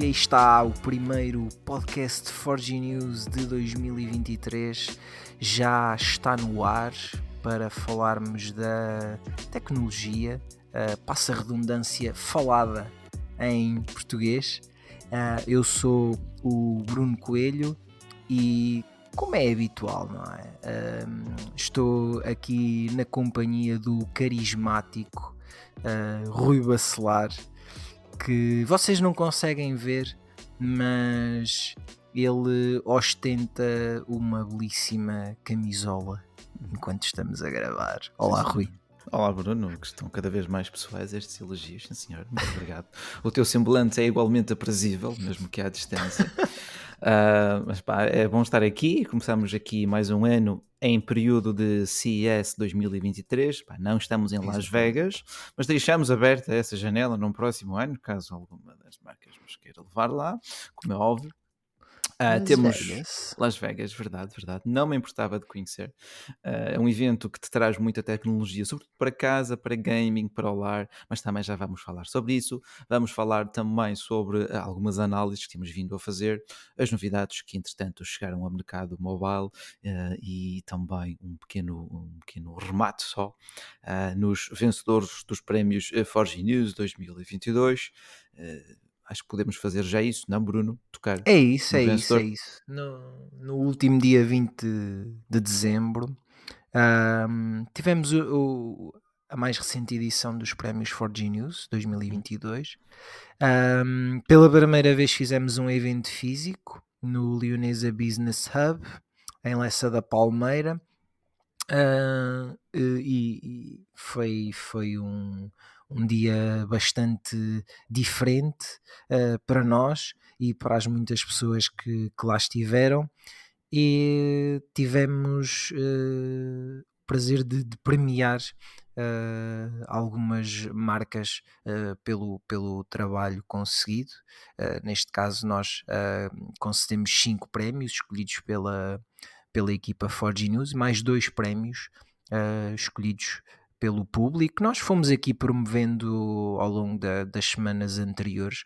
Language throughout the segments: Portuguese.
E aí está o primeiro podcast Forge News de 2023. Já está no ar para falarmos da tecnologia, uh, passa redundância falada em português. Uh, eu sou o Bruno Coelho e, como é habitual, não é? Estou aqui na companhia do carismático uh, Rui Bacelar, que vocês não conseguem ver, mas ele ostenta uma belíssima camisola enquanto estamos a gravar. Olá, Rui. Olá, Bruno, que estão cada vez mais pessoais estes elogios, sim senhor, muito obrigado. O teu semblante é igualmente aprazível, mesmo que à distância. Uh, mas pá, é bom estar aqui. Começamos aqui mais um ano em período de CES 2023. Pá, não estamos em Las Vegas, mas deixamos aberta essa janela num próximo ano, caso alguma das marcas nos queira levar lá, como é óbvio. Uh, Las temos Vegas. Las Vegas, verdade, verdade. Não me importava de conhecer. Uh, é um evento que te traz muita tecnologia, sobretudo para casa, para gaming, para o lar, mas também já vamos falar sobre isso. Vamos falar também sobre uh, algumas análises que temos vindo a fazer, as novidades que entretanto chegaram ao mercado mobile e também um pequeno, um pequeno remate só nos vencedores dos prémios Forge News 2022 acho que podemos fazer já isso, não, Bruno? Tocar. É isso, é isso, é isso. No, no último dia 20 de dezembro ahm, tivemos o- o- a mais recente edição dos prémios For Genius 2022. Ahm, pela primeira vez fizemos um evento físico no Leonesa Business Hub, em Lessa da Palmeira. Ah, e, e foi, foi um, um dia bastante diferente ah, para nós e para as muitas pessoas que, que lá estiveram e tivemos eh, o prazer de, de premiar eh, algumas marcas pelo, pelo trabalho conseguido. Neste caso, nós concedemos cinco prémios escolhidos pela, pela equipa Forge News, mais dois prémios eh, escolhidos pelo público. Nós fomos aqui promovendo ao longo da- das semanas anteriores,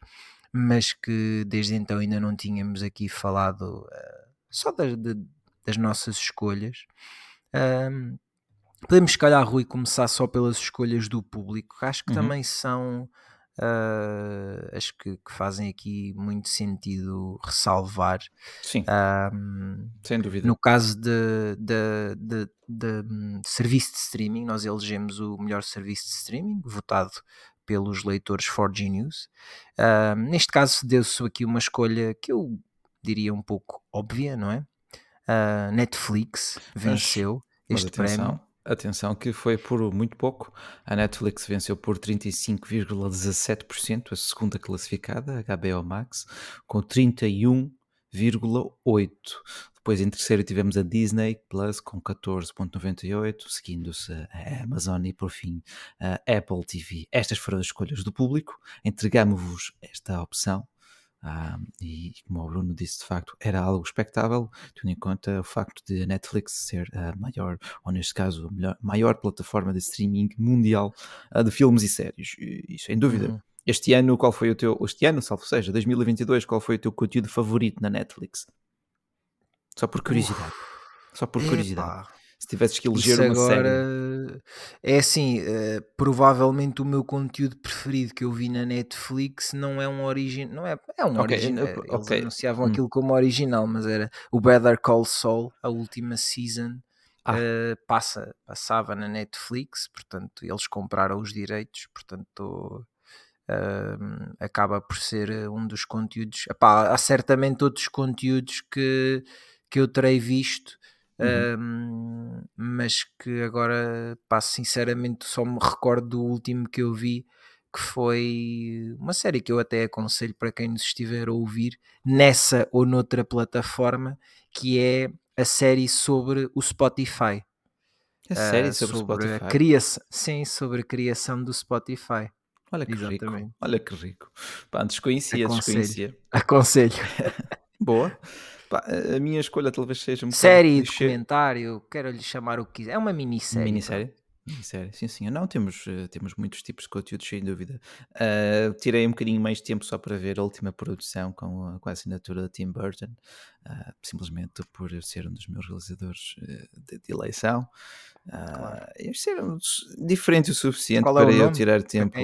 mas que desde então ainda não tínhamos aqui falado eh, só das, das nossas escolhas. Ahm, podemos, se calhar, Rui, começar só pelas escolhas do público, que acho que Uhum. também são ah, as que, que fazem aqui muito sentido ressalvar. Sim, Ahm, sem dúvida. no caso de, de, de- de, hum, serviço de streaming, nós elegemos o melhor serviço de streaming, votado pelos leitores Forge News. Ah, neste caso, deu-se aqui uma escolha que eu diria um pouco óbvia, não é? Ah, Netflix venceu Mas este prémio. Atenção, que foi por muito pouco. A Netflix venceu por 35,17%, a segunda classificada, a HBO Max, com 31,8%. Depois em terceiro tivemos a Disney Plus com 14,98%, seguindo-se a Amazon e por fim a Apple TV. Estas foram as escolhas do público. Entregamos-vos esta opção. Ah, e como o Bruno disse, de facto, era algo expectável, tendo em conta o facto de a Netflix ser a maior, ou neste caso, a melhor- maior plataforma de streaming mundial ah, de filmes e séries. E, e sem dúvida. Uhum. Este ano, qual foi o teu, este ano, salvo seja, 2022, qual foi o teu conteúdo favorito na Netflix? Só por curiosidade. Só por curiosidade. Se tivesses que eleger Isso uma agora série. é assim, eh, provavelmente o meu conteúdo preferido que eu vi na Netflix não é um original, não é, é um Ok, original, eh, eles ok. anunciavam Hum. aquilo como original, mas era o Better Call Saul, a última season, Ah. eh, passa, passava na Netflix, portanto eles compraram os direitos, portanto ahm, acaba por ser um dos conteúdos, Epá, há certamente outros conteúdos que, que eu terei visto Uhum. um, mas que agora, pá, sinceramente, só me recordo do último que eu vi, que foi uma série que eu até aconselho para quem nos estiver a ouvir, nessa ou noutra plataforma, que é a série sobre o Spotify. É série Uh, sobre, sobre a Spotify. criação, sim, sobre a criação do Spotify. Olha que rico. Exatamente. Olha que rico. Pá, desconhecia, Aconselho. desconhecia. Aconselho. Boa. Pá, a minha escolha talvez seja um Série, documentário, quero lhe chamar o que quiser. É uma minissérie. Minissérie? Minissérie, sim, sim. Não, temos, uh, temos muitos tipos de conteúdos, sem dúvida. Uh, tirei um bocadinho mais de tempo só para ver a última produção com a, com a assinatura de Tim Burton, uh, simplesmente por ser um dos meus realizadores de, de, eleição. Claro. Uh, ser diferente o suficiente é para eu tirar tempo.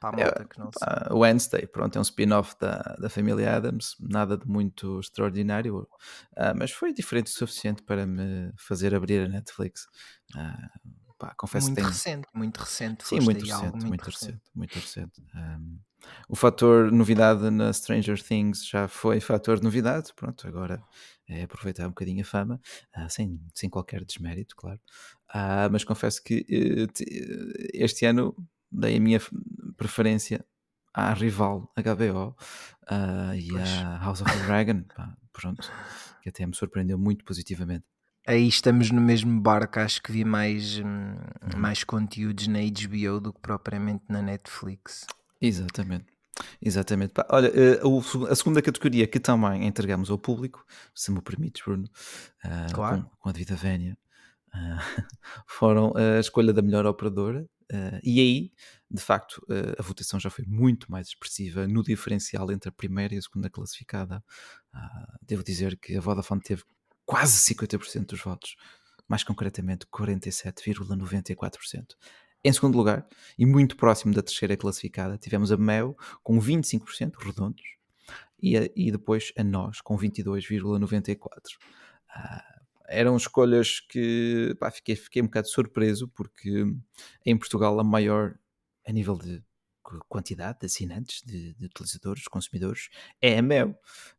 Para a malta que não sabe. Wednesday, pronto, é um spin-off da, da família Adams, nada de muito extraordinário, uh, mas foi diferente o suficiente para me fazer abrir a Netflix. Uh, pá, confesso muito que tem... recente, muito recente. Sim, muito recente, muito, muito recente, recente, muito recente. Um, o fator novidade na Stranger Things já foi fator de novidade, pronto, agora é aproveitar um bocadinho a fama, uh, sem, sem qualquer desmérito, claro. Uh, mas confesso que uh, este ano dei a minha preferência à rival HBO uh, e à House of the Dragon, pá, pronto, que até me surpreendeu muito positivamente. Aí estamos no mesmo barco, acho que vi mais, hum, uhum. mais conteúdos na HBO do que propriamente na Netflix. Exatamente. Exatamente. Pá, olha, eh, a segunda categoria que também entregamos ao público, se me permites, Bruno, uh, claro. com, com, a devida vénia, uh, foram a escolha da melhor operadora, Uh, e aí, de facto, uh, a votação já foi muito mais expressiva no diferencial entre a primeira e a segunda classificada. Uh, devo dizer que a Vodafone teve quase 50% dos votos, mais concretamente 47,94%. Em segundo lugar, e muito próximo da terceira classificada, tivemos a Mel com 25% redondos e, a, e depois a nós com 22,94%. Uh, eram escolhas que pá, fiquei, fiquei um bocado surpreso porque em Portugal a maior a nível de quantidade de assinantes, de, de utilizadores, consumidores, é a Mel.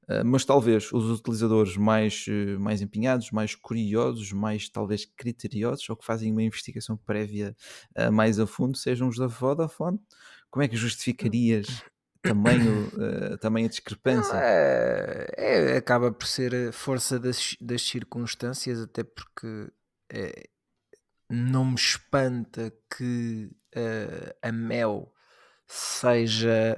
Uh, mas talvez os utilizadores mais, uh, mais empenhados, mais curiosos, mais talvez criteriosos, ou que fazem uma investigação prévia uh, mais a fundo, sejam os da Vodafone. Como é que justificarias tamanho, uh, tamanho a discrepância? É, é, acaba por ser a força das, das circunstâncias, até porque é, não me espanta que uh, a Mel seja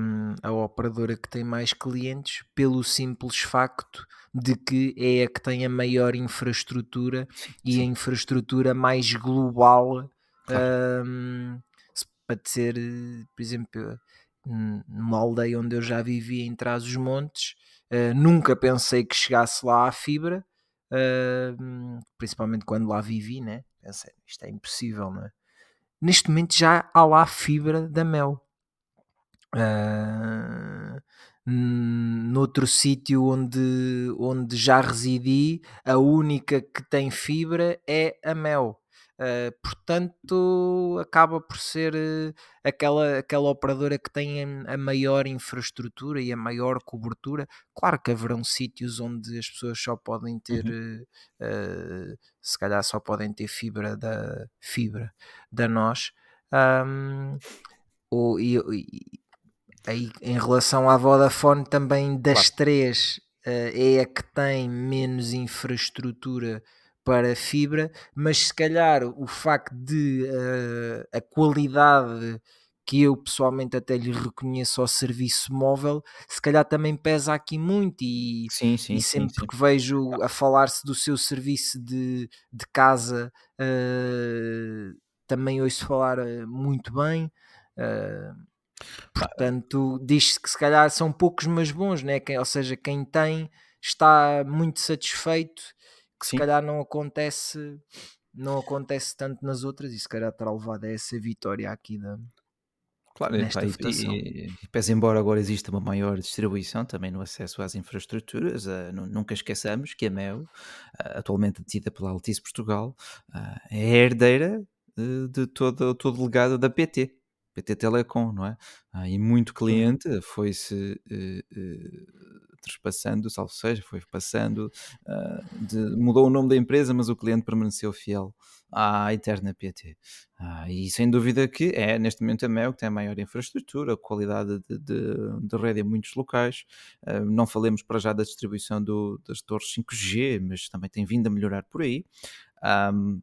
um, a operadora que tem mais clientes, pelo simples facto de que é a que tem a maior infraestrutura sim, e sim. a infraestrutura mais global. Claro. Um, para ser, por exemplo, numa aldeia onde eu já vivia em Trás-os-Montes, uh, nunca pensei que chegasse lá a fibra, uh, principalmente quando lá vivi, né? Pensei, isto é impossível, não é? Neste momento já há lá fibra da Mel. Uh, noutro sítio onde, onde já residi, a única que tem fibra é a Mel. Uh, portanto, acaba por ser uh, aquela, aquela operadora que tem a, maior infraestrutura e a maior cobertura. Claro que haverão sítios onde as pessoas só podem ter, uhum. uh, se calhar só podem ter fibra da fibra da nós. Um, ou, e, e, aí, em relação à Vodafone, também das claro. três é a que tem menos infraestrutura para fibra, mas se calhar o facto de uh, a qualidade que eu pessoalmente até lhe reconheço ao serviço móvel, se calhar também pesa aqui muito e, sim, sim, e sempre sim, que vejo a falar-se do seu serviço de, de casa uh, também ouço falar uh, muito bem. Uh, portanto, diz-se que se calhar são poucos mas bons, né? Quem, ou seja, quem tem está muito satisfeito que se Sim. calhar não acontece não acontece tanto nas outras e se calhar terá levado a essa vitória aqui da, Claro, nesta e, votação. E, e, pese embora agora exista uma maior distribuição também no acesso às infraestruturas, uh, nunca esqueçamos que a MEL, uh, atualmente detida pela Altice Portugal, uh, é herdeira de todo, todo o legado da PT, PT Telecom, não é? e muito cliente foi-se trespassando, salvo seja, foi passando, uh, de, mudou o nome da empresa, mas o cliente permaneceu fiel à eterna PT. Ah, e sem dúvida que é neste momento a Mel que tem a maior infraestrutura, qualidade de, de, de rede em muitos locais. Uh, não falemos para já da distribuição do, das torres 5G, mas também tem vindo a melhorar por aí. Um,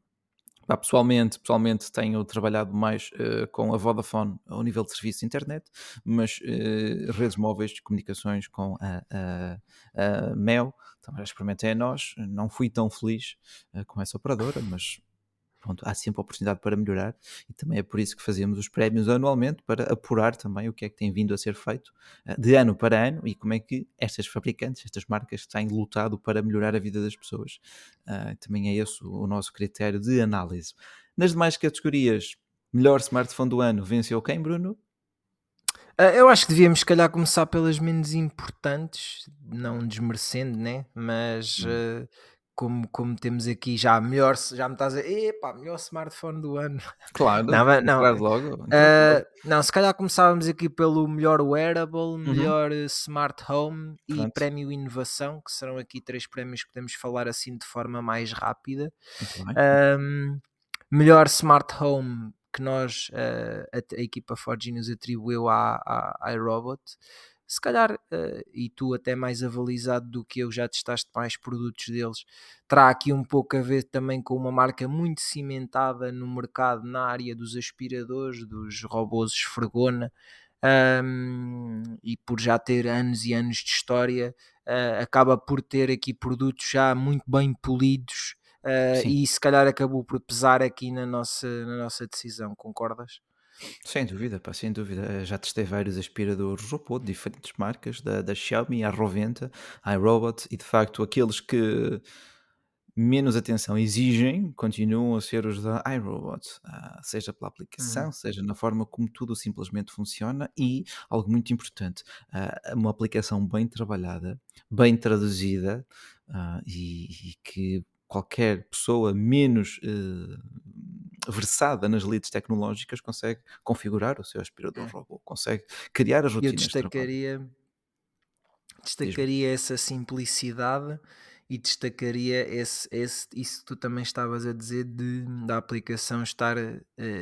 pessoalmente, pessoalmente tenho trabalhado mais uh, com a Vodafone ao nível de serviço de internet, mas uh, redes móveis de comunicações com a, a, a Mel, também já experimentei a nós, não fui tão feliz uh, com essa operadora, mas pronto, há sempre oportunidade para melhorar e também é por isso que fazemos os prémios anualmente para apurar também o que é que tem vindo a ser feito uh, de ano para ano e como é que estas fabricantes, estas marcas têm lutado para melhorar a vida das pessoas. Uh, também é esse o nosso critério de análise. Nas demais categorias, melhor smartphone do ano venceu quem, Bruno? Uh, eu acho que devíamos, se calhar, começar pelas menos importantes, não desmerecendo, né? Mas hum como, como temos aqui já melhor, já me estás a epá, melhor smartphone do ano. Claro, não, não, logo. Uh, não, se calhar começávamos aqui pelo melhor wearable, uhum. melhor uhum. smart home Pronto. e prémio inovação, que serão aqui três prémios que podemos falar assim de forma mais rápida. Um, melhor smart home que nós, uh, a, a, equipa Forge nos atribuiu à, à, à iRobot se calhar, uh, e tu até mais avalizado do que eu, já testaste mais produtos deles, terá aqui um pouco a ver também com uma marca muito cimentada no mercado na área dos aspiradores, dos robôs esfregona, um, e por já ter anos e anos de história, uh, acaba por ter aqui produtos já muito bem polidos. Uh, e se calhar acabou por pesar aqui na nossa, na nossa decisão, concordas? Sem dúvida, pá, sem dúvida. Eh, já testei vários aspiradores robô de diferentes marcas, da, da Xiaomi, a Roventa, a iRobot, e de facto aqueles que menos atenção exigem continuam a ser os da iRobot, ah, seja pela aplicação, uhum. seja na forma como tudo simplesmente funciona e, algo muito importante, ah, uma aplicação bem trabalhada, bem traduzida ah, e, que qualquer pessoa menos uh, versada nas leads tecnológicas consegue configurar o seu aspirador é. robô, consegue criar as rotinas. Eu destacaria, destacaria essa simplicidade e destacaria esse, esse, isso que tu também estavas a dizer de, da aplicação estar uh,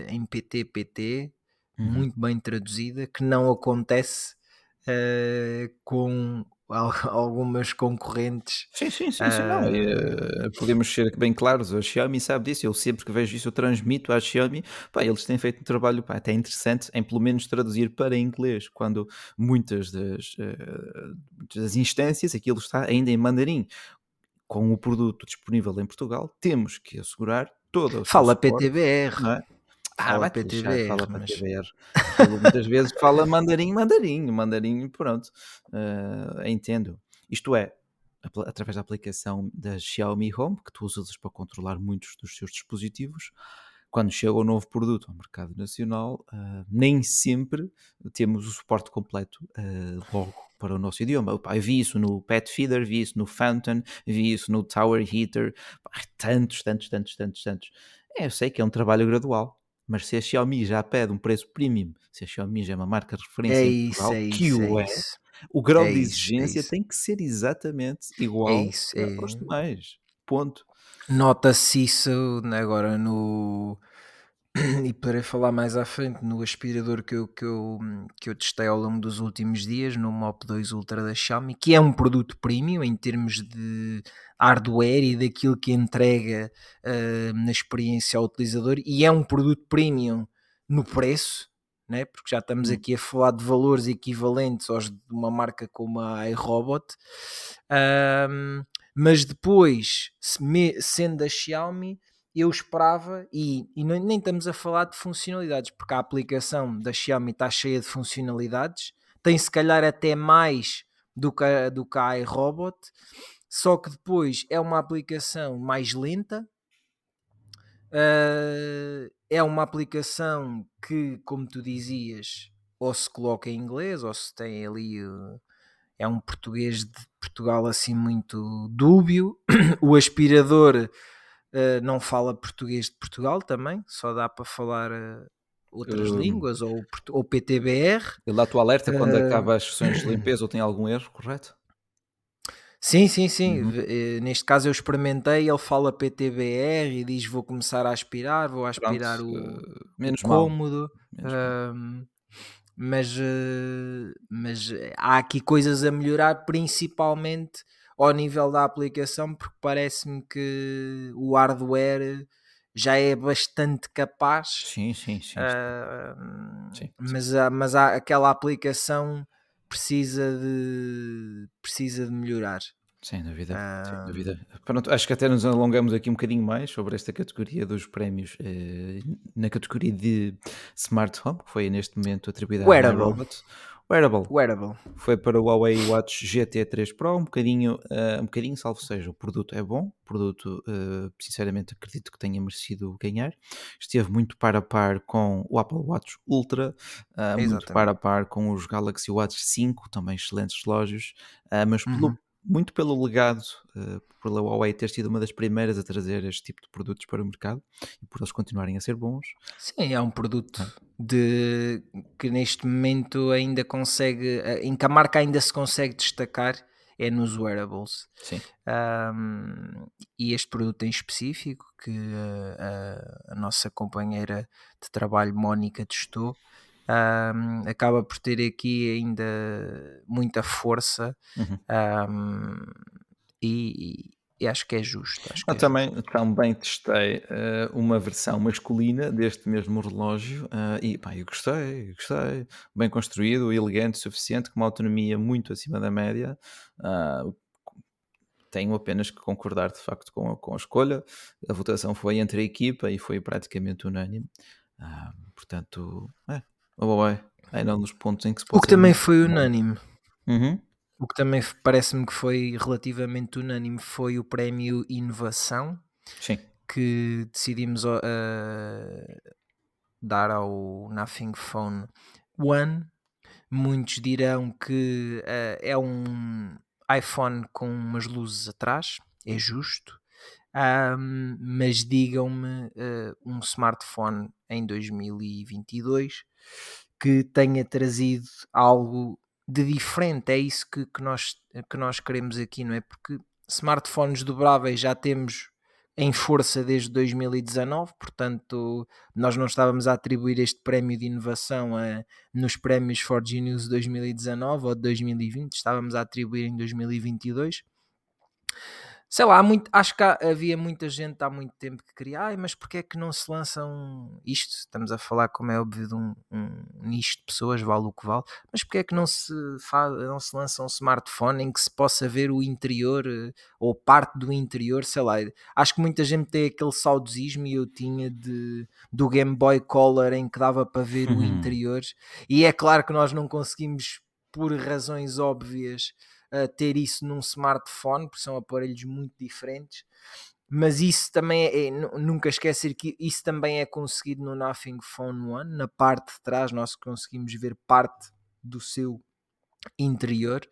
em PT-PT, uhum. muito bem traduzida, que não acontece uh, com algumas concorrentes. Sim, sim, sim, sim não, uh, podemos ser bem claros, a Xiaomi sabe disso, eu sempre que vejo isso eu transmito à Xiaomi, pá, eles têm feito um trabalho pá, até interessante em pelo menos traduzir para inglês, quando muitas das, uh, das instâncias aquilo está ainda em mandarim. Com o produto disponível em Portugal, temos que assegurar todo o Fala PTBR. Não é? Ah, fala PTBR, fala mas... PTBR. muitas vezes fala mandarim, mandarim, mandarim, pronto. Uh, entendo. Isto é, através da aplicação da Xiaomi Home, que tu usas para controlar muitos dos seus dispositivos, quando chega o um novo produto ao mercado nacional, uh, nem sempre temos o suporte completo uh, logo para o nosso idioma. Eu vi isso no Pet Feeder, vi isso no Fountain, vi isso no Tower Heater, tantos, tantos, tantos, tantos, tantos. É, eu sei que é um trabalho gradual, mas se a Xiaomi já pede um preço premium, se a Xiaomi já é uma marca de referência é em Portugal, isso, é que o é, é o grau é de exigência isso, tem que ser exatamente igual é isso, é. para os demais. Ponto. Nota-se isso agora no. E poderei falar mais à frente no aspirador que eu, que, eu, que eu testei ao longo dos últimos dias, no Mop 2 Ultra da Xiaomi, que é um produto premium em termos de hardware e daquilo que entrega uh, na experiência ao utilizador e é um produto premium no preço, né? porque já estamos hum. aqui a falar de valores equivalentes aos de uma marca como a iRobot, um, mas depois, sendo a Xiaomi, eu esperava, e, e nem estamos a falar de funcionalidades, porque a aplicação da Xiaomi está cheia de funcionalidades, tem se calhar até mais do que a, do que a iRobot, só que depois é uma aplicação mais lenta, uh, é uma aplicação que, como tu dizias, ou se coloca em inglês, ou se tem ali. Uh, é um português de Portugal assim muito dúbio. o aspirador uh, não fala português de Portugal também, só dá para falar outras línguas ou, ou PTBR. Ele dá-te o alerta quando acaba as sessões de limpeza ou tem algum erro, correto? Sim, sim, sim. Uhum. Eh, neste caso eu experimentei, ele fala PTBR e diz vou começar a aspirar, vou aspirar Pronto, o, uh, menos o cômodo. Menos mas, uh, mas há aqui coisas a melhorar, principalmente ao nível da aplicação, porque parece-me que o hardware já é bastante capaz. Sim, sim, sim. Uh, sim, sim. Mas, mas há, aquela aplicação precisa de precisa de melhorar. Sem dúvida, uh, sem dúvida. Pronto, acho que até nos alongamos aqui um bocadinho mais sobre esta categoria dos prémios eh, na categoria de Smart Home, que foi neste momento atribuída Wearable. Robot. Wearable. Wearable. Foi para o Huawei Watch GT 3 Pro, um bocadinho, uh, um bocadinho, salvo seja, o produto é bom, o produto, uh, sinceramente, acredito que tenha merecido ganhar. Esteve muito par a par com o Apple Watch Ultra, uh, muito par a par com os Galaxy Watch 5, também excelentes relógios, mas uhum. Muito pelo legado, uh, pela Huawei ter sido uma das primeiras a trazer este tipo de produtos para o mercado e por eles continuarem a ser bons. Sim, é um produto de que neste momento ainda consegue, eh, em que a marca ainda se consegue destacar é nos wearables. Sim. Um, e este produto em específico, que a, a, a nossa companheira de trabalho, Mónica, testou, um, acaba por ter aqui ainda muita força uhum. um, e, e, acho que é justo. Que Eu é também, justo. também testei uh, uma versão masculina deste mesmo relógio uh, e pá, eu gostei, eu gostei, bem construído, elegante, suficiente, com uma autonomia muito acima da média. Uh, tenho apenas que concordar de facto com a, com a escolha. A votação foi entre a equipa e foi praticamente unânime. portanto, é, a Huawei, ainda nos pontos em que se pode O que também foi unânime. Uhum. O que também parece-me que foi relativamente unânime foi o prémio Inovação Sim. que decidimos uh, dar ao Nothing Phone One. Muitos dirão que uh, é um iPhone com umas luzes atrás, é justo. Um, mas digam-me uh, um smartphone em 2022 que tenha trazido algo de diferente. É isso que, que, nós, que nós queremos aqui, não é? Porque smartphones dobráveis já temos em força desde 2019, portanto, nós não estávamos a atribuir este prémio de inovação a, nos prémios For Genius 2019 ou de 2020, estávamos a atribuir em 2022 sei lá, muito, acho que há, havia muita gente há muito tempo que queria, ai, mas porque é que não se lançam isto? Estamos a falar, como é óbvio, de um, um nicho de pessoas, vale o que vale, mas porque é que não se, faz, não se lança um smartphone em que se possa ver o interior eh, ou parte do interior, sei lá, acho que muita gente tem aquele saudosismo e eu tinha de, do Game Boy Color em que dava para ver o uhum. interior, e é claro que nós não conseguimos, por razões óbvias, uh, ter isso num smartphone, porque são aparelhos muito diferentes. Mas isso também é, é nunca esquecer que isso também é conseguido no Nothing Phone One, na parte de trás nós conseguimos ver parte do seu interior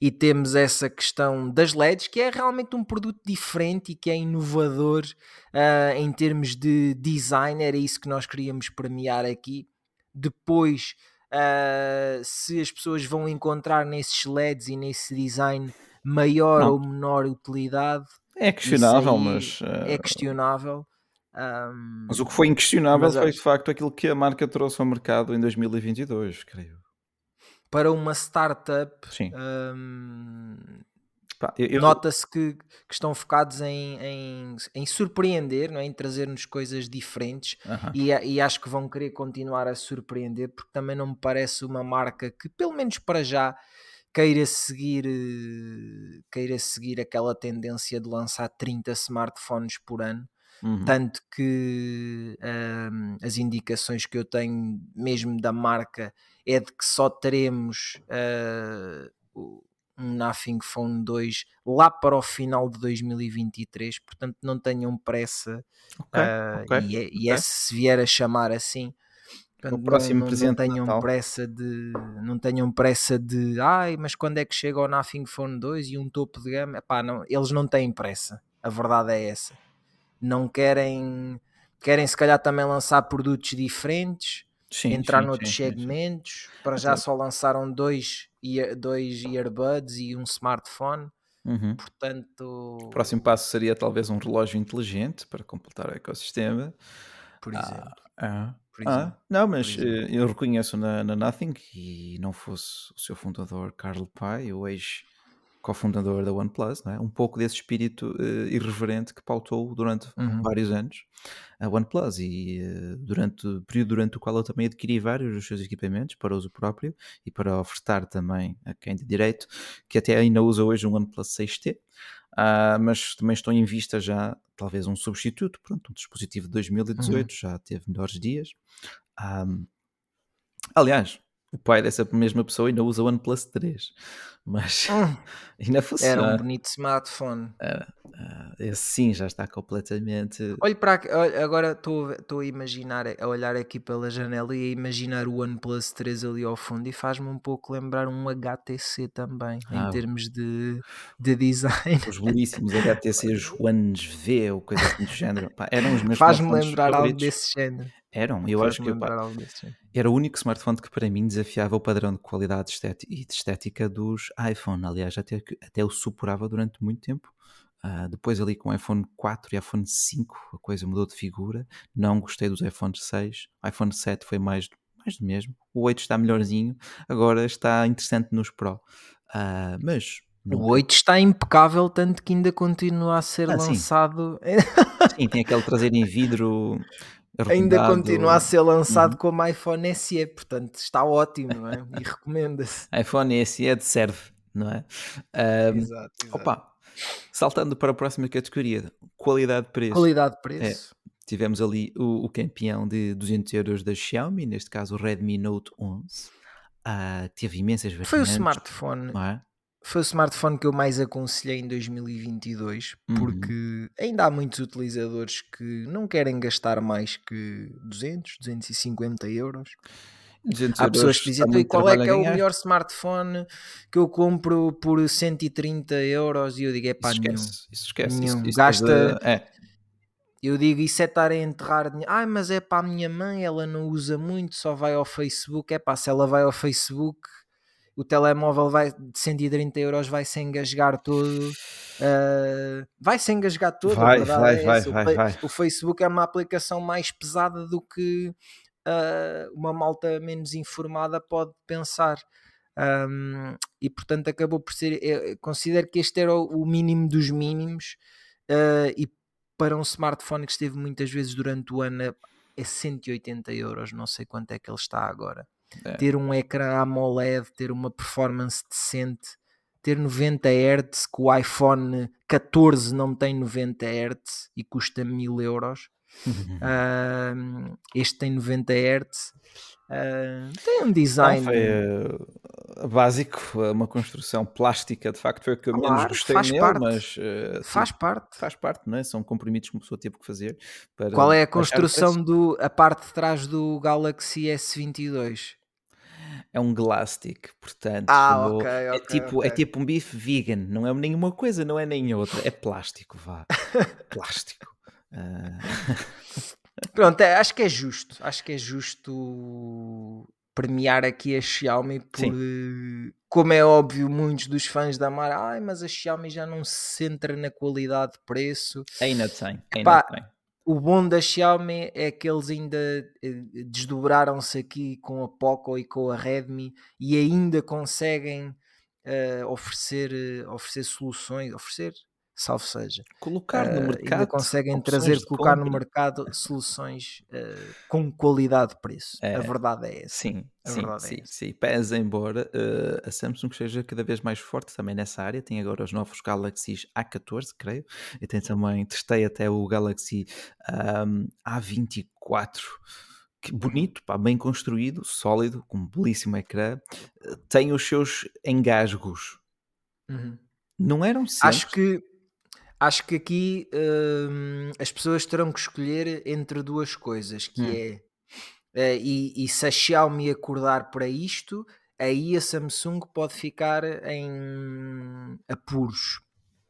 e temos essa questão das LEDs que é realmente um produto diferente e que é inovador uh, em termos de design, era isso que nós queríamos premiar aqui. Depois uh, se as pessoas vão encontrar nesses LEDs e nesse design maior não. ou menor utilidade. É questionável, mas. Uh... É questionável. Um, mas o que foi inquestionável foi de facto aquilo que a marca trouxe ao mercado em 2022, creio. Para uma startup, Sim. Um, eu... Nota-se que, que, estão focados em, em, em, surpreender, não é? em trazer-nos coisas diferentes uh -huh. e, e, acho que vão querer continuar a surpreender porque também não me parece uma marca que, pelo menos para já, queira seguir, queira seguir aquela tendência de lançar 30 smartphones por ano. Uhum. Tanto que um, as indicações que eu tenho mesmo da marca é de que só teremos uh, um Nothing Phone 2 lá para o final de 2023, portanto não tenham pressa okay, uh, okay, e, é, okay. e é se vier a chamar assim o próximo não, não, não tenham Natal. pressa de não tenham pressa de ai, mas quando é que chega o Nothing Phone 2 e um topo de gama? Epá, não, eles não têm pressa, a verdade é essa. Não querem querem se calhar também lançar produtos diferentes, sim, entrar sim, noutros sim, segmentos. Para já só lançaram dois dois earbuds e um smartphone. Uhum. Portanto, o próximo passo seria talvez um relógio inteligente para completar o ecossistema. Por exemplo. Ah, por ah, exemplo. não, mas eh, eu reconheço na, na Nothing e não fosse o seu fundador Carl Pai, o ex cofundador da OnePlus, não é? um pouco desse espírito uh, irreverente que pautou durante Uhum. vários anos a OnePlus e uh, durante o período durante o qual eu também adquiri vários dos seus equipamentos para uso próprio e para ofertar também a quem de direito, que até ainda usa hoje um OnePlus 6T, uh, ah, mas também estou em vista já talvez um substituto, pronto, um dispositivo de 2018 uhum. já teve melhores dias. Um, aliás, o pai dessa mesma pessoa ainda usa o OnePlus 3, mas hum, ainda funciona. Era um bonito smartphone. Uh, uh, esse sim já está completamente. Olha para agora estou a imaginar, a olhar aqui pela janela e a imaginar o OnePlus 3 ali ao fundo e faz-me um pouco lembrar um HTC também, ah, em termos de, de design. Os belíssimos HTCs Ones V ou coisa assim do género. Pá, eram os meus Faz-me lembrar favoritos. algo desse género. Eram, eu acho que eu, pá, era o único smartphone que para mim desafiava o padrão de qualidade e de estética dos iPhone. Aliás, até, até o superava durante muito tempo. Uh, depois ali com o iPhone 4 e iPhone 5 a coisa mudou de figura. Não gostei dos iPhone 6. O iPhone 7 foi mais, mais do mesmo. O 8 está melhorzinho. Agora está interessante nos Pro. Uh, mas o 8 está impecável, tanto que ainda continua a ser ah, lançado. Sim. sim, tem aquele traseiro em vidro ainda continua a ser lançado uhum. como iPhone SE, portanto está ótimo, não é? E recomenda-se. iPhone SE é de serve, não é? Um, exato, exato. Opa, saltando para a próxima categoria, qualidade-preço. Qualidade-preço. É, tivemos ali o, o, campeão de 200 euros da Xiaomi, neste caso o Redmi Note 11. Uh, ah, teve imensas variantes. Foi o smartphone. Não é? Foi o smartphone que eu mais aconselhei em 2022 uhum. porque ainda há muitos utilizadores que não querem gastar mais que 200, 250 euros. 200 há pessoas que dizem qual é que é o melhor smartphone que eu compro por 130 euros e eu digo é pá, nenhum, isso esquece, nenhum. Isso, isso gasta é. eu digo isso é estar a enterrar dinheiro. Ah, mas é para a minha mãe, ela não usa muito, só vai ao Facebook. É pá, se ela vai ao Facebook, o telemóvel vai de 130 euros vai se engasgar todo. Uh, vai se engasgar todo. Vai, vai, é vai, vai, vai, O Facebook é uma aplicação mais pesada do que uh, uma malta menos informada pode pensar. Um, e portanto acabou por ser. Considero que este era o mínimo dos mínimos. Uh, e para um smartphone que esteve muitas vezes durante o ano é 180 euros, não sei quanto é que ele está agora é. ter um ecrã AMOLED, ter uma performance decente, ter 90 Hz, que o iPhone 14 não tem 90 Hz e custa 1000 euros. uh, este tem 90 Hz. Uh, tem um design. Não, foi, uh, básico, uma construção plástica, de facto, foi o que eu claro, menos gostei nele, parte, mas uh, faz parte. Faz parte, não é? São comprimidos que uma pessoa teve que fazer. Qual é a construção do a parte de trás do Galaxy S22? É um glastic, portanto ah, okay, é, okay, tipo, okay. é tipo um bife vegan, não é nenhuma coisa, não é nem outra, é plástico, vá. plástico. Uh... Pronto, é, acho que é justo, acho que é justo premiar aqui a Xiaomi por, Sim. como é óbvio, muitos dos fãs da Mar, ai, mas a Xiaomi já não se centra na qualidade de preço. Ainda tem, ainda tem o bom da Xiaomi é que eles ainda eh, desdobraram-se aqui com a Poco e com a Redmi e ainda conseguem uh, oferecer, uh, oferecer soluções, oferecer salvo seja. Colocar no uh, mercado. Ainda conseguem trazer, colocar no mercado soluções uh, com qualidade de preço. É, a verdade é essa. Sim, a sim, verdade é sim, é sim. Pese embora uh, a Samsung seja cada vez mais forte também nessa área. Tem agora os novos Galaxy A14, creio. E tem também, testei até o Galaxy um, A24 bonito, pá, bem construído, sólido, com um belíssimo ecrã, tem os seus engasgos. Uhum. Não eram sempre. Acho que acho que aqui hum, as pessoas terão que escolher entre duas coisas, que hum. é uh, e, e, se a Xiaomi acordar para isto, aí a Samsung pode ficar em apuros.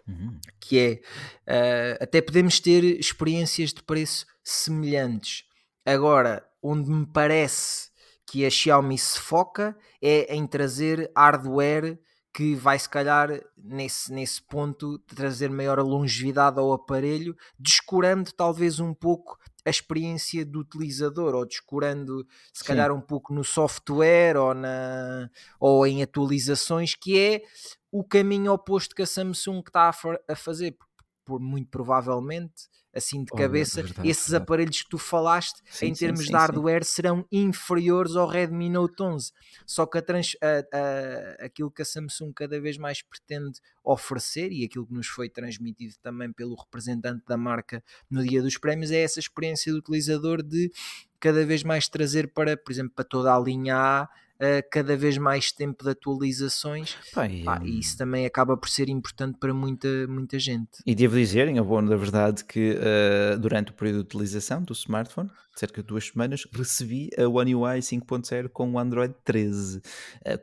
Uhum. Que é uh, até podemos ter experiências de preço semelhantes. Agora, onde me parece que a Xiaomi se foca é em trazer hardware que vai se calhar nesse, nesse ponto trazer maior longevidade ao aparelho, descurando talvez um pouco a experiência do utilizador ou descurando se Sim. calhar um pouco no software ou, na, ou em atualizações, que é o caminho oposto que a Samsung está a, a fazer, por muito provavelmente assim de cabeça, verdade, esses verdade. aparelhos que tu falaste, sim, em termos sim, sim, de hardware, serão inferiores ao Redmi Note 11. Só que a trans, a, a, aquilo que a Samsung cada vez mais pretende oferecer e aquilo que nos foi transmitido também pelo representante da marca no dia dos prémios é essa experiência do utilizador de cada vez mais trazer para, por exemplo, para toda a linha A uh, cada vez mais tempo de atualizações Pá, e, Pá, e, isso também acaba por ser importante para muita, muita gente. E devo dizer, em abono da verdade, que uh, durante o período de utilização do smartphone, cerca de duas semanas, recebi a One UI 5.0 com o Android 13, uh,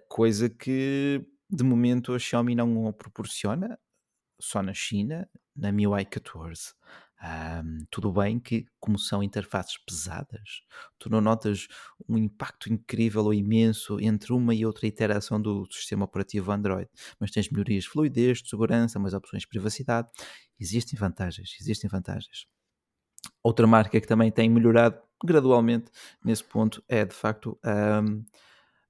coisa que de momento a Xiaomi não proporciona, só na China, na MIUI 14. Um, tudo bem que, como são interfaces pesadas, tu não notas um impacto incrível ou imenso entre uma e outra iteração do sistema operativo Android, mas tens melhorias de fluidez, de segurança, mais opções de privacidade. Existem vantagens, existem vantagens. Outra marca que também tem melhorado gradualmente nesse ponto é de facto um,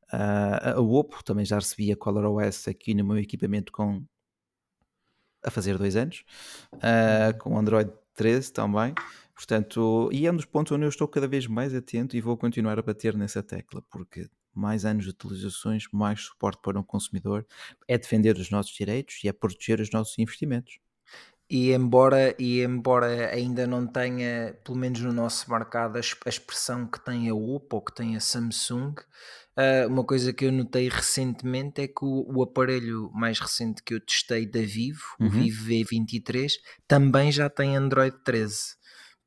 a, a Oppo. Também já recebi a ColorOS aqui no meu equipamento com a fazer dois anos, uh, com Android 13 também. Portanto, e é um dos pontos onde eu estou cada vez mais atento e vou continuar a bater nessa tecla, porque mais anos de utilizações, mais suporte para um consumidor, é defender os nossos direitos e é proteger os nossos investimentos. E embora, e embora ainda não tenha, pelo menos no nosso mercado, a expressão que tem a Oppo ou que tem a Samsung, uh, uma coisa que eu notei recentemente é que o, o, aparelho mais recente que eu testei da Vivo, uhum. o Vivo V23, também já tem Android 13.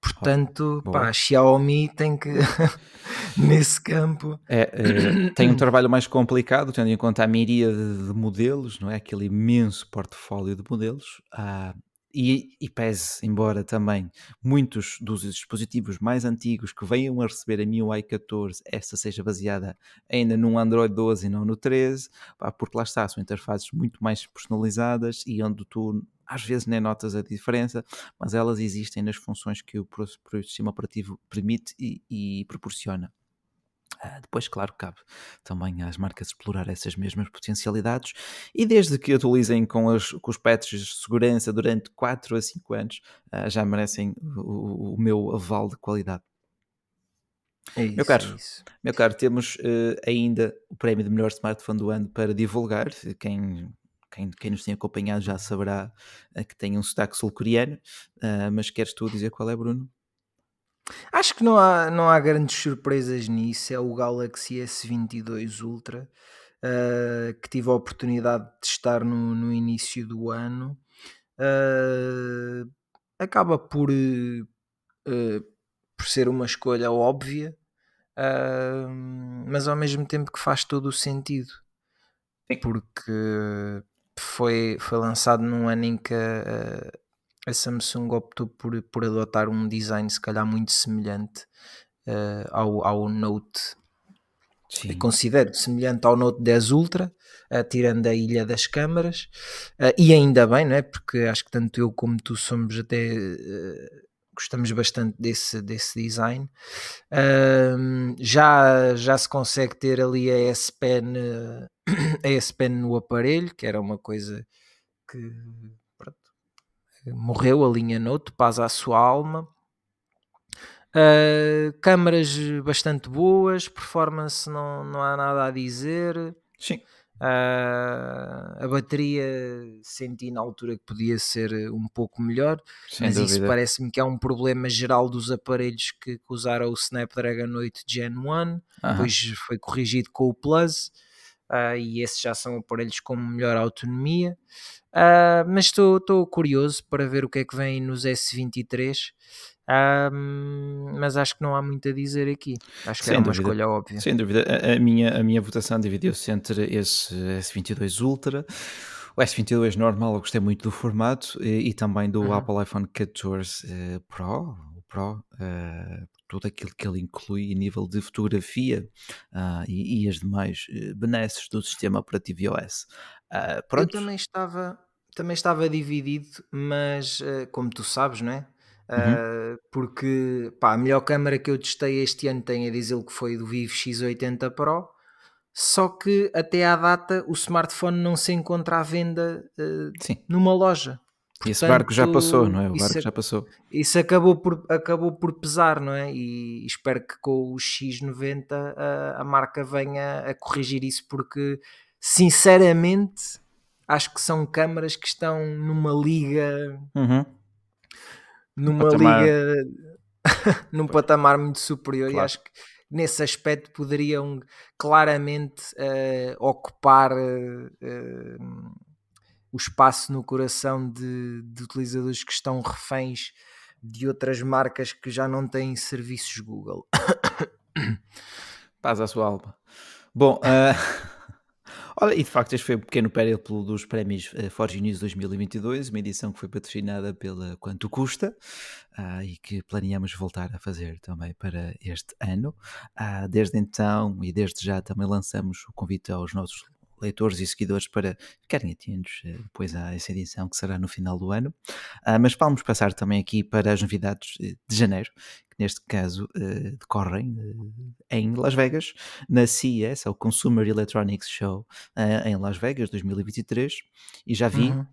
Portanto, oh, pá, a Xiaomi tem que, nesse campo. É, é, tem um trabalho mais complicado, tendo em conta a miríade de modelos, não é? Aquele imenso portfólio de modelos. Ah, e, e pese, embora também muitos dos dispositivos mais antigos que venham a receber a MIUI 14, esta seja baseada ainda num Android 12 e não no 13, pá, porque lá está, são interfaces muito mais personalizadas e onde tu às vezes nem notas a diferença, mas elas existem nas funções que o, o sistema operativo permite e, e proporciona. Uh, depois, claro, cabe também às marcas explorar essas mesmas potencialidades e desde que atualizem com, as, com os patches de segurança durante 4 a 5 anos, uh, já merecem o, o, meu aval de qualidade. É isso, meu, caro, é meu caro, temos uh, ainda o prémio de melhor smartphone do ano para divulgar. Quem, quem, quem nos tem acompanhado já saberá que tem um sotaque sul-coreano, mas queres tu dizer qual é, Bruno? Acho que não há, não há grandes surpresas nisso. É o Galaxy S22 Ultra uh, que tive a oportunidade de testar no, no início do ano. Uh, acaba por, uh, por ser uma escolha óbvia, mas ao mesmo tempo que faz todo o sentido. Sim. Porque foi, foi lançado num ano em que a Samsung optou por, por adotar um design se calhar muito semelhante uh, ao, ao Note Sim. considero semelhante ao Note 10 Ultra, uh, tirando a ilha das câmaras, uh, e ainda bem, não é? Porque acho que tanto eu como tu somos até gostamos bastante desse, desse design. já, já se consegue ter ali a S Pen, a S Pen no aparelho, que era uma coisa que morreu a linha Note, paz à sua alma. Uh, câmaras bastante boas, performance não, não há nada a dizer. Sim. Uh, a bateria senti na altura que podia ser um pouco melhor, Sem mas dúvida. isso parece-me que é um problema geral dos aparelhos que, que usaram o Snapdragon 8 Gen 1, uh -huh. depois foi corrigido com o Plus. Uh, e esses já são aparelhos com melhor autonomia. Uh, mas estou curioso para ver o que é que vem nos S23. Um, mas acho que não há muito a dizer aqui. Acho que é uma dúvida. escolha óbvia. Sem dúvida. A, a minha, a minha votação dividiu-se entre esse S22 Ultra. O S22 normal, eu gostei muito do formato e, e também do uhum. Apple iPhone 14 uh, eh, Pro, o Pro, uh, tudo aquilo que ele inclui a nível de fotografia uh, e, e, as demais benesses do sistema operativo iOS. eu também estava, também estava dividido, mas uh, como tu sabes, não é? Uh, porque pá, a melhor câmera que eu testei este ano tem a dizer que foi do Vivo X80 Pro, só que até à data o smartphone não se encontra à venda uh, numa loja. Portanto, esse barco já passou, não é? O barco já passou. Isso acabou por, acabou por pesar, não é? E espero que com o X90 a, a marca venha a corrigir isso, porque sinceramente acho que são câmaras que estão numa liga. Uhum. Numa patamar. liga. num patamar muito superior claro. e acho que nesse aspecto poderiam claramente uh, ocupar uh, o espaço no coração de, de, utilizadores que estão reféns de outras marcas que já não têm serviços Google. Paz à sua alma. Bom, uh... Olha, e de facto este foi um pequeno périplo dos prémios uh, Forge News 2022, uma edição que foi patrocinada pela Quanto Custa uh, e que planeamos voltar a fazer também para este ano. Uh, desde então e desde já também lançamos o convite aos nossos leitores e seguidores para ficarem atentos uh, depois a essa edição que será no final do ano. Uh, mas vamos passar também aqui para as novidades de janeiro, que neste caso uh, decorrem em Las Vegas, na CES, é o Consumer Electronics Show, em Las Vegas 2023, e já vi. Uhum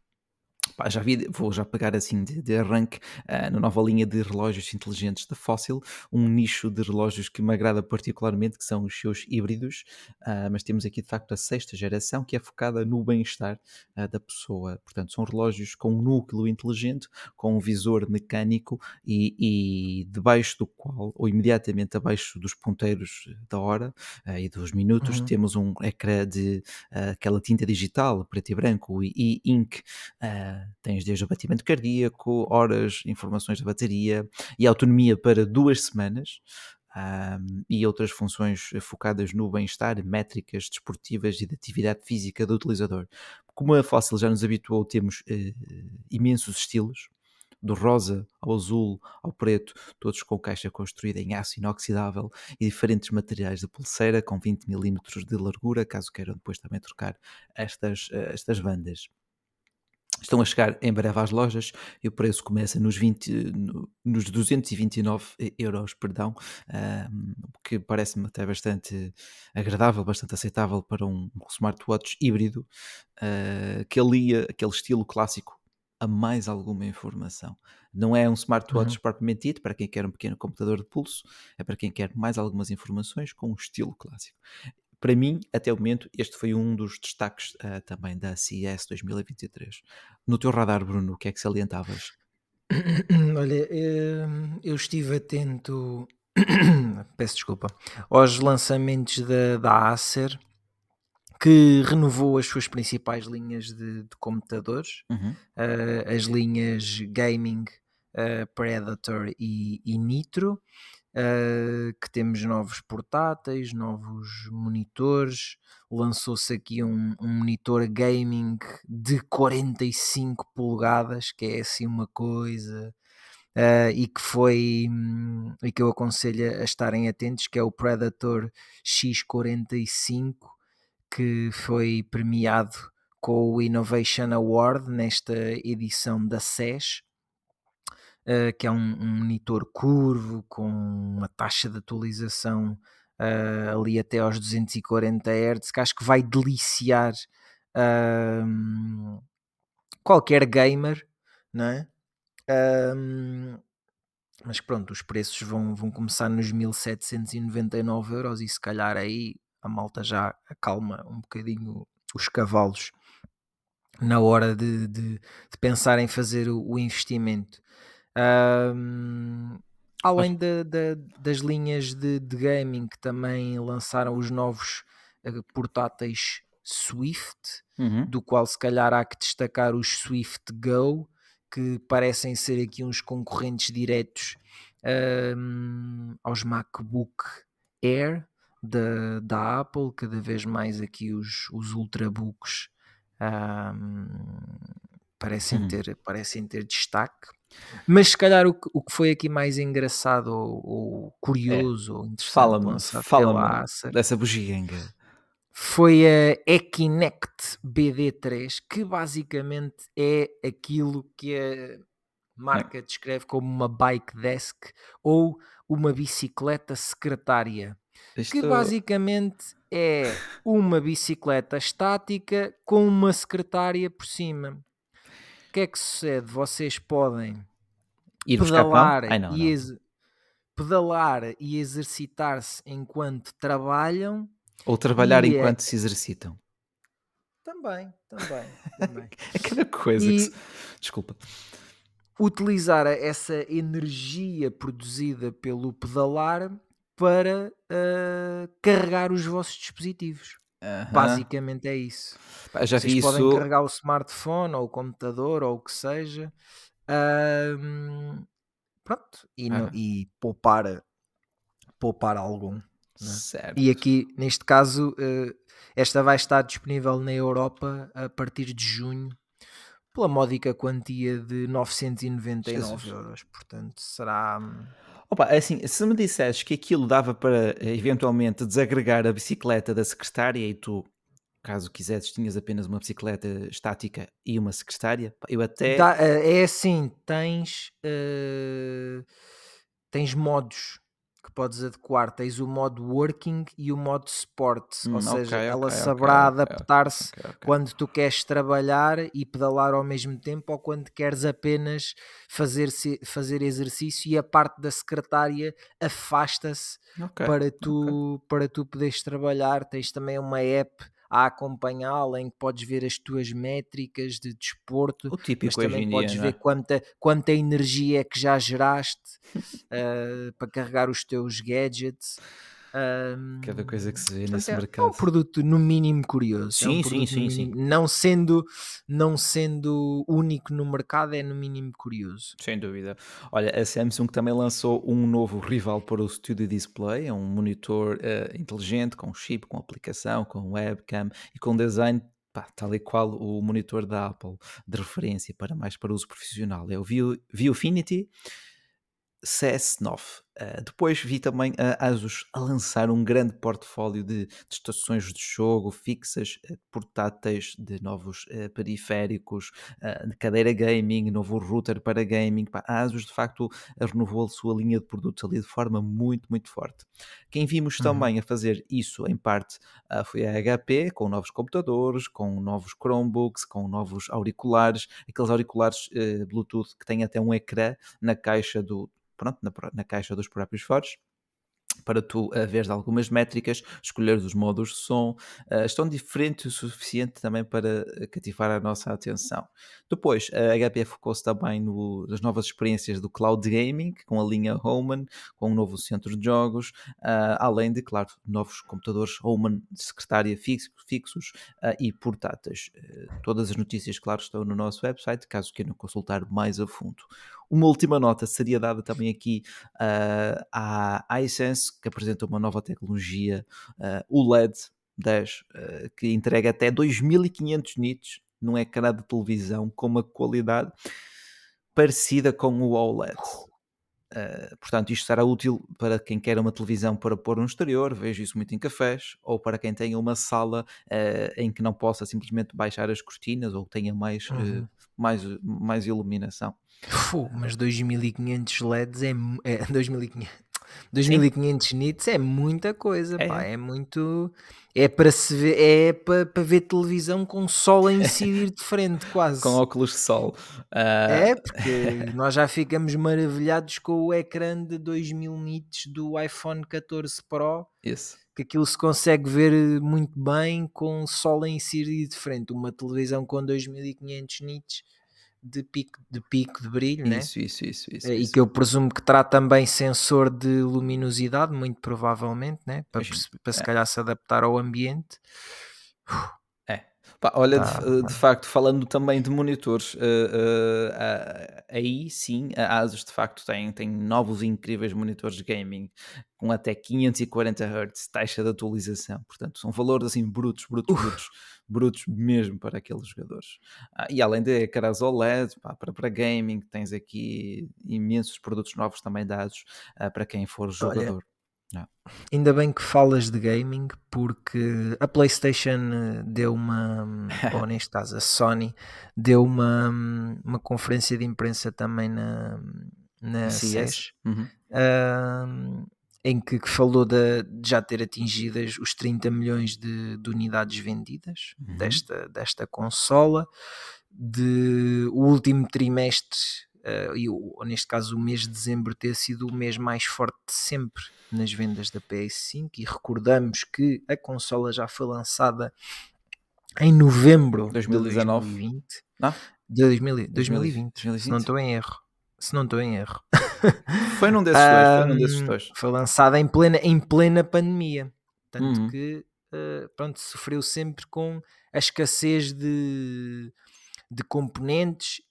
Pá, já vi, vou já pegar assim de, de arranque uh, na nova linha de relógios inteligentes da Fossil, um nicho de relógios que me agrada particularmente, que são os seus híbridos, uh, mas temos aqui de facto a sexta geração que é focada no bem-estar uh, da pessoa. Portanto, são relógios com um núcleo inteligente, com um visor mecânico e, e debaixo do qual, ou imediatamente abaixo dos ponteiros da hora e dos minutos, uhum. temos um ecrã de aquela tinta digital, preto e branco e ink tens desde o batimento cardíaco, horas, informações da bateria e autonomia para duas semanas. Um, e outras funções focadas no bem-estar, métricas desportivas e de atividade física do utilizador. Como a Fossil já nos habituou, temos uh, imensos estilos, do rosa ao azul ao preto, todos com caixa construída em aço inoxidável e diferentes materiais de pulseira com 20 mm de largura, caso queiram depois também trocar estas, uh, estas bandas. Estão a chegar em breve às lojas e o preço começa nos, 20, nos 229 euros, perdão, o que parece-me até bastante agradável, bastante aceitável para um smartwatch híbrido uh, que alia aquele estilo clássico a mais alguma informação. Não é um smartwatch uhum. propriamente dito, para quem quer um pequeno computador de pulso, é para quem quer mais algumas informações com um estilo clássico para mim, até o momento, este foi um dos destaques uh, também da CES 2023. No teu radar, Bruno, o que é que salientavas? Olha, hum, eu estive atento, peço desculpa, aos lançamentos da, da Acer, que renovou as suas principais linhas de, de computadores, uhum. uh, as linhas Gaming, uh, Predator e, e Nitro, uh, que temos novos portáteis, novos monitores. Lançou-se aqui um, um, monitor gaming de 45 polegadas, que é assim uma coisa. Uh, e que foi um, e que eu aconselho a estarem atentos, que é o Predator X45, que foi premiado com o Innovation Award nesta edição da SES uh, que é um, um, monitor curvo com uma taxa de atualização uh, ali até aos 240 Hz, que acho que vai deliciar uh, qualquer gamer, não é? mas pronto, os preços vão, vão começar nos 1799 euros e se calhar aí a malta já acalma um bocadinho os cavalos na hora de, de, de pensar em fazer o, o investimento. Um, além das linhas de, de, gaming que também lançaram os novos uh, portáteis Swift, uhum. do qual se calhar há que destacar os Swift Go, que parecem ser aqui uns concorrentes diretos um, aos MacBook Air da, da Apple, cada vez mais aqui os, os Ultrabooks um, parecem, uhum. ter, parecem ter destaque. Mas se calhar o que, o que foi aqui mais engraçado ou, ou curioso é. ou interessante fala-me fala dessa bugiganga foi a Ekinect BD3 que basicamente é aquilo que a marca descreve como uma bike desk ou uma bicicleta secretária, que basicamente é uma bicicleta estática com uma secretária por cima. O que é que sucede? Vocês podem Ir pedalar Ai não, e, não. pedalar e exercitar-se enquanto trabalham. Ou trabalhar é- enquanto se exercitam. Também, também, também. É cada coisa que E- se... Desculpa. Utilizar essa energia produzida pelo pedalar para ah, carregar os vossos dispositivos. Aham. Basicamente é isso. Pá, Já Vocês vi podem isso. carregar o smartphone ou o computador ou o que seja. ahm, pronto. E, Ah. e poupar, poupar algum. né? Certo. E aqui, neste caso, eh, esta vai estar disponível na Europa a partir de junho pela módica quantia de 999 Jesus. euros. Portanto, será. Opa, é assim, se me dissesses que aquilo dava para eh, eventualmente desagregar a bicicleta da secretária e tu, caso quisesses, tinhas apenas uma bicicleta estática e uma secretária, eu até. Dá- eh, é assim, tens, eh, tens modos que podes adequar. Tens o modo working e o modo sport. Hum, Ou seja, ok, ela ok, saberá ok, ok, adaptar-se quando tu queres trabalhar e pedalar ao mesmo tempo ou quando queres apenas fazer, fazer exercício e a parte da secretária afasta-se para tu, para tu poderes trabalhar. Tens também uma app a acompanhá-la em que podes ver as tuas métricas de desporto, O mas típico hoje também podes dia, ver é? quanta, quanta energia é que já geraste ah, para carregar os teus gadgets. Cada coisa que se vê nesse é, é um mercado. produto no mínimo curioso. é um Sim, sim, sim, sim. Não sendo, não sendo único no mercado, é no mínimo curioso. Sem dúvida. Olha, a Samsung também lançou um novo rival para o Studio Display, é um monitor eh, inteligente, com chip, com aplicação, com webcam e com design pá, tal e qual o monitor da Apple, de referência para mais para uso profissional. É o View, Viewfinity CS9. Uh, depois vi também a Asus a lançar um grande portfólio de, de estações de jogo fixas, uh, portáteis, de novos uh, periféricos, uh, de cadeira gaming, novo router para gaming. A Asus de facto renovou a sua linha de produtos ali de forma muito, muito forte. Quem vimos Uhum. também a fazer isso em parte foi a HP, com novos computadores, com novos Chromebooks, com novos auriculares, aqueles auriculares Bluetooth que têm até um ecrã na caixa do, pronto, na, na, caixa dos próprios fones para tu uh, veres algumas métricas, escolher os modos de som, uh, estão diferentes o suficiente também para cativar a nossa atenção. Depois, a HP focou-se também no, nas novas experiências do cloud gaming, com a linha Homan, com um novo centro de jogos, uh, além de, claro, novos computadores Homan de secretária fixo, fixos uh, e portáteis. todas as notícias, claro, estão no nosso website, caso queiram consultar mais a fundo. Uma última nota seria dada também aqui uh, à iSense, que apresenta uma nova tecnologia, uh, o LED 10, uh, que entrega até 2500 nits num ecrã de televisão com uma qualidade parecida com o OLED. Uh, portanto, isto será útil para quem quer uma televisão para pôr no exterior, vejo isso muito em cafés, ou para quem tenha uma sala uh, em que não possa simplesmente baixar as cortinas ou tenha mais, Uhum. uh, mais, mais iluminação. Fu, mas 2500 LEDs é, é 2500, 2500 nits é muita coisa, É, pá, é. muito é para se ver, é para, para ver televisão com sol a incidir de frente quase. Com óculos de sol. Uh, É, porque nós já ficamos maravilhados com o ecrã de 2000 nits do iPhone 14 Pro, Isso. que aquilo se consegue ver muito bem com sol a incidir de frente. Uma televisão com 2500 nits de pico de, pico de brilho, né? Isso, isso, isso, isso, Eh, E isso. que eu presumo que terá também sensor de luminosidade, muito provavelmente, né? para, para se É. calhar se adaptar ao ambiente. É. Pá, olha, Tá, de, de facto, falando também de monitores, eh, eh, ah, aí sim, a Asus de facto tem, tem novos e incríveis monitores de gaming com até 540 Hz, taxa de atualização. Portanto, são valores assim brutos, brutos, Uf. brutos, brutos mesmo para aqueles jogadores. Ah, e além de ecrãs OLED, pá, para, para gaming, tens aqui imensos produtos novos também dados ah, para quem for jogador. Não. Ainda bem que falas de gaming, porque a PlayStation deu uma, ou neste caso a Sony, deu uma, uma conferência de imprensa também na, na CES, Uhum. Em que, que falou de, de já ter atingido as- os 30 milhões de, de unidades vendidas Uhum. desta, desta consola, de o último trimestre, ah, e o- neste caso o mês de dezembro, ter sido o mês mais forte de sempre nas vendas da PS5, e recordamos que a consola já foi lançada em novembro 2019. de 2020. Não? De 2000 2020, se não 2020? estou em erro. Se não estou em erro. Foi num desses dois, foi num desses dois. Foi lançada em plena, em plena pandemia. Tanto Uhum. que eh, pronto, sofreu sempre com a escassez de, de componentes.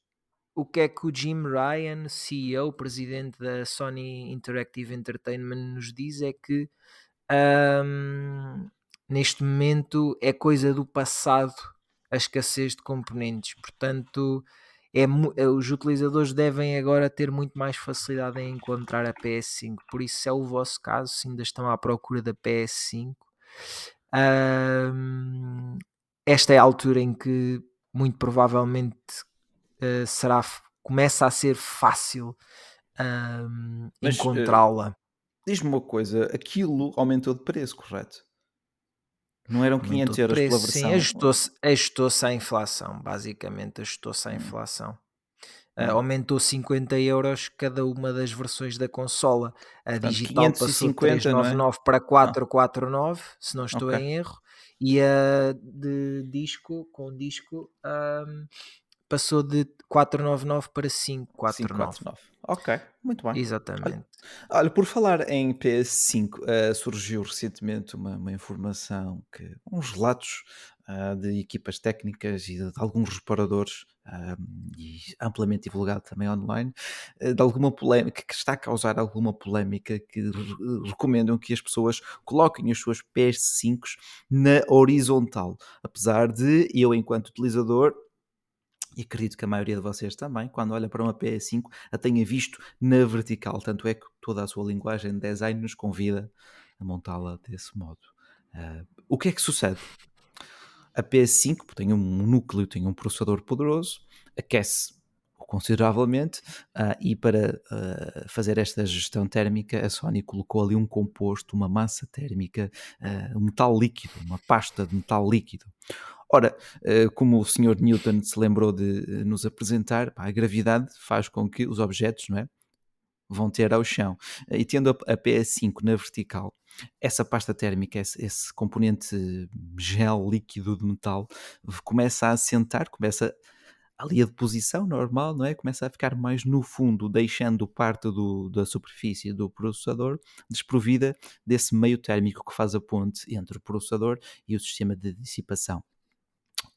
O que é que o Jim Ryan, CEO, presidente da Sony Interactive Entertainment, nos diz é que ahm, neste momento é coisa do passado a escassez de componentes. Portanto, é, eh, os utilizadores devem agora ter muito mais facilidade em encontrar a PS5. Por isso, se é o vosso caso, se ainda estão à procura da PS5, ahm, esta é a altura em que muito provavelmente eh, será, começa a ser fácil eh, encontrá-la. Diz-me uma coisa, aquilo aumentou de preço, correto? Não eram 500 Aumentou de euros pela preço, Sim, versão. ajustou-se ajustou-se à inflação, basicamente ajustou-se à Hum. inflação. Hum. Ah, aumentou 50 euros cada uma das versões da consola. A Portanto, digital passou de 550, não é? 399 para 449, se não estou Ok. em erro, e a de disco, com disco, ahm, passou de 499 para 549. 549. Ok, muito bem. Exatamente. Olha, por falar em PS5, eh, surgiu recentemente uma, uma informação que uns relatos ah, de equipas técnicas e de, alguns reparadores ah, e amplamente divulgado também online eh, de alguma polémica que está a causar alguma polémica que re- recomendam que as pessoas coloquem as suas PS5s na horizontal, apesar de eu enquanto utilizador e acredito que a maioria de vocês também, quando olha para uma PS5, a tenha visto na vertical. Tanto é que toda a sua linguagem de design nos convida a montá-la desse modo. Ah, o que é que sucede? A PS5 tem um núcleo, tem um processador poderoso, aquece consideravelmente ah, e para ah, fazer esta gestão térmica a Sony colocou ali um composto, uma massa térmica, ah, um metal líquido, uma pasta de metal líquido. Ora, eh, como o Sr. Newton se lembrou de eh, nos apresentar, a gravidade faz com que os objetos não é, vão ter ao chão. Eh, E tendo a, a PS5 na vertical, essa pasta térmica, esse, componente gel líquido de metal, começa a assentar, começa ali a deposição normal, não é? Começa a ficar mais no fundo, deixando parte do- da superfície do processador desprovida desse meio térmico que faz a ponte entre o processador e o sistema de dissipação.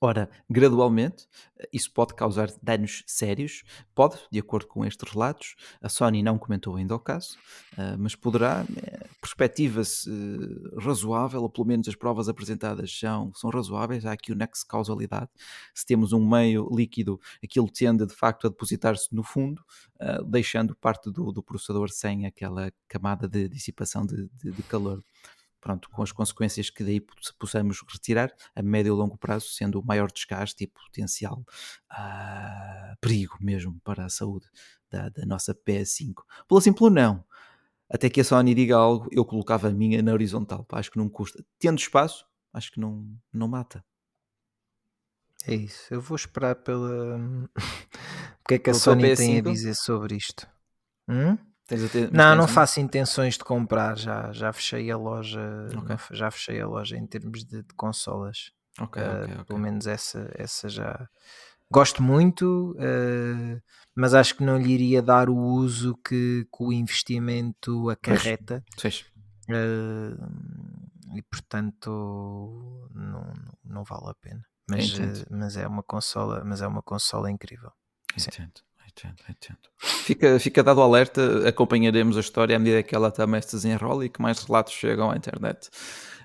Ora, gradualmente, eh, isso pode causar danos sérios, pode, de acordo com estes relatos. A Sony não comentou ainda o caso, ah, mas poderá, eh, perspectiva-se eh, razoável, ou pelo menos as provas apresentadas são, são razoáveis. Há aqui o nexo de causalidade. Se temos um meio líquido, aquilo tende de facto a depositar-se no fundo, deixando parte do, do processador sem aquela camada de dissipação de- de- de calor pronto, com as consequências que daí poss- possamos retirar a médio e longo prazo, sendo o maior desgaste e potencial ah, perigo mesmo para a saúde da, da nossa PS5. Pelo simples não. Até que a Sony diga algo, eu colocava a minha na horizontal. pá, acho que não custa. Tendo espaço, acho que não, não mata. É isso. Eu vou esperar pela. o que é que a Sony tem a PS5? dizer sobre isto? Hum? Ter- Não, não faço intenções de comprar. Já, já fechei a loja. Ok. não, já fechei a loja em termos de, de consolas. Ok, Uh, ok, ok. Pelo menos essa, essa já. Gosto muito, uh, mas acho que não lhe iria dar o uso que, que o investimento acarreta. Fez. uh, e portanto não, não, vale a pena. Mas, Entendo. mas é uma consola, mas é uma consola incrível. Sim. Entendo, entendo. Fica, fica dado o alerta, acompanharemos a história à medida que ela também se desenrola e que mais relatos chegam à internet.